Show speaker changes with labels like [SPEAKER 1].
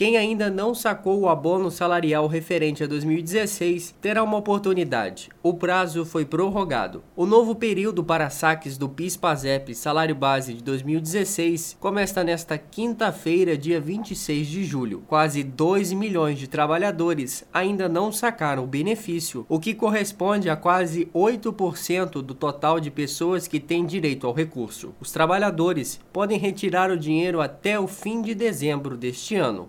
[SPEAKER 1] Quem ainda não sacou o abono salarial referente a 2016 terá uma oportunidade. O prazo foi prorrogado. O novo período para saques do PIS/PASEP salário base de 2016 começa nesta quinta-feira, dia 26 de julho. Quase 2 milhões de trabalhadores ainda não sacaram o benefício, o que corresponde a quase 8% do total de pessoas que têm direito ao recurso. Os trabalhadores podem retirar o dinheiro até o fim de dezembro deste ano